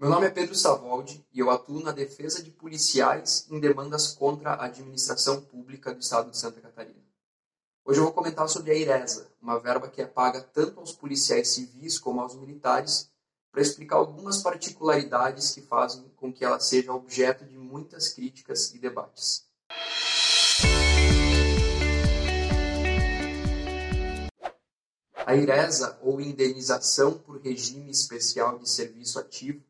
Meu nome é Pedro Savoldi e eu atuo na defesa de policiais em demandas contra a administração pública do estado de Santa Catarina. Hoje eu vou comentar sobre a IRESA, uma verba que é paga tanto aos policiais civis como aos militares, para explicar algumas particularidades que fazem com que ela seja objeto de muitas críticas e debates. A IRESA, ou Indenização por Regime Especial de Serviço Ativo,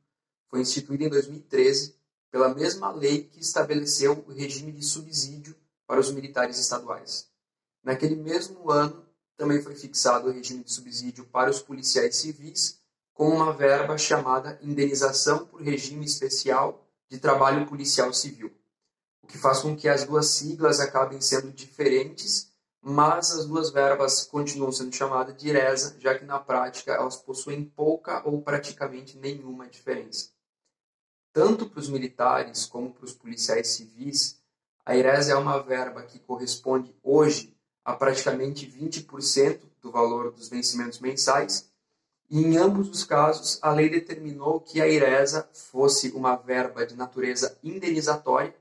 foi instituída em 2013 pela mesma lei que estabeleceu o regime de subsídio para os militares estaduais. Naquele mesmo ano, também foi fixado o regime de subsídio para os policiais civis, com uma verba chamada Indenização por Regime Especial de Trabalho Policial Civil, o que faz com que as duas siglas acabem sendo diferentes, mas as duas verbas continuam sendo chamadas de IRESA, já que na prática elas possuem pouca ou praticamente nenhuma diferença tanto para os militares como para os policiais civis, a IRES é uma verba que corresponde hoje a praticamente 20% do valor dos vencimentos mensais, e em ambos os casos a lei determinou que a IRESA fosse uma verba de natureza indenizatória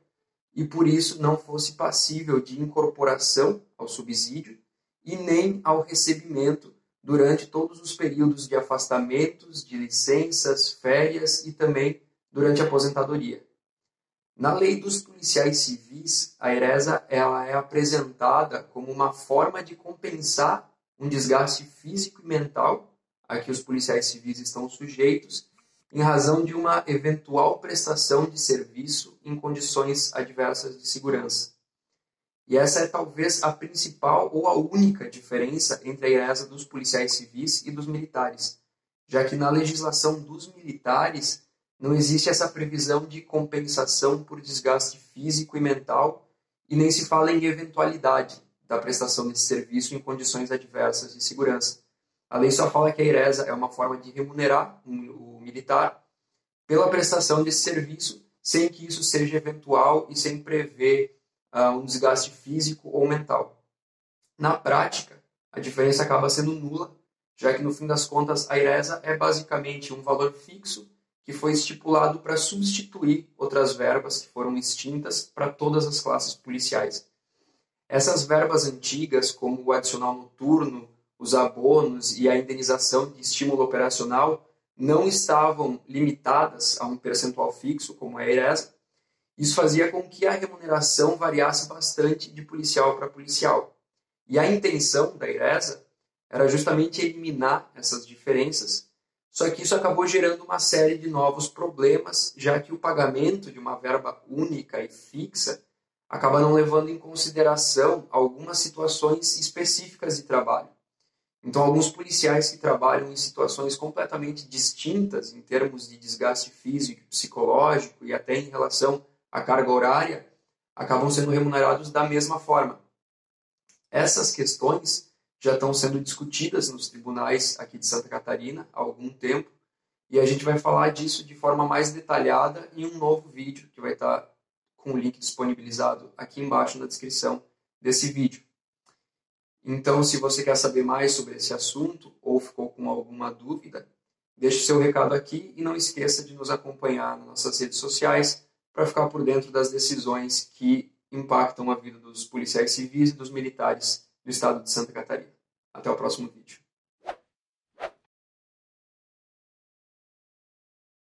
e por isso não fosse passível de incorporação ao subsídio e nem ao recebimento durante todos os períodos de afastamentos, de licenças, férias e também durante a aposentadoria. Na lei dos policiais civis, a ERESA ela é apresentada como uma forma de compensar um desgaste físico e mental a que os policiais civis estão sujeitos em razão de uma eventual prestação de serviço em condições adversas de segurança. E essa é talvez a principal ou a única diferença entre a ERESA dos policiais civis e dos militares, já que na legislação dos militares não existe essa previsão de compensação por desgaste físico e mental e nem se fala em eventualidade da prestação desse serviço em condições adversas de segurança. A lei só fala que a IRESA é uma forma de remunerar o militar pela prestação desse serviço, sem que isso seja eventual e sem prever uh, um desgaste físico ou mental. Na prática, a diferença acaba sendo nula, já que no fim das contas a IRESA é basicamente um valor fixo que foi estipulado para substituir outras verbas que foram extintas para todas as classes policiais. Essas verbas antigas, como o adicional noturno, os abonos e a indenização de estímulo operacional, não estavam limitadas a um percentual fixo, como é a IRESA. Isso fazia com que a remuneração variasse bastante de policial para policial. E a intenção da IRESA era justamente eliminar essas diferenças só que isso acabou gerando uma série de novos problemas, já que o pagamento de uma verba única e fixa acaba não levando em consideração algumas situações específicas de trabalho. Então, alguns policiais que trabalham em situações completamente distintas em termos de desgaste físico, psicológico e até em relação à carga horária, acabam sendo remunerados da mesma forma. Essas questões já estão sendo discutidas nos tribunais aqui de Santa Catarina há algum tempo. E a gente vai falar disso de forma mais detalhada em um novo vídeo que vai estar com o link disponibilizado aqui embaixo na descrição desse vídeo. Então, se você quer saber mais sobre esse assunto ou ficou com alguma dúvida, deixe seu recado aqui e não esqueça de nos acompanhar nas nossas redes sociais para ficar por dentro das decisões que impactam a vida dos policiais civis e dos militares do estado de Santa Catarina. Até o próximo vídeo.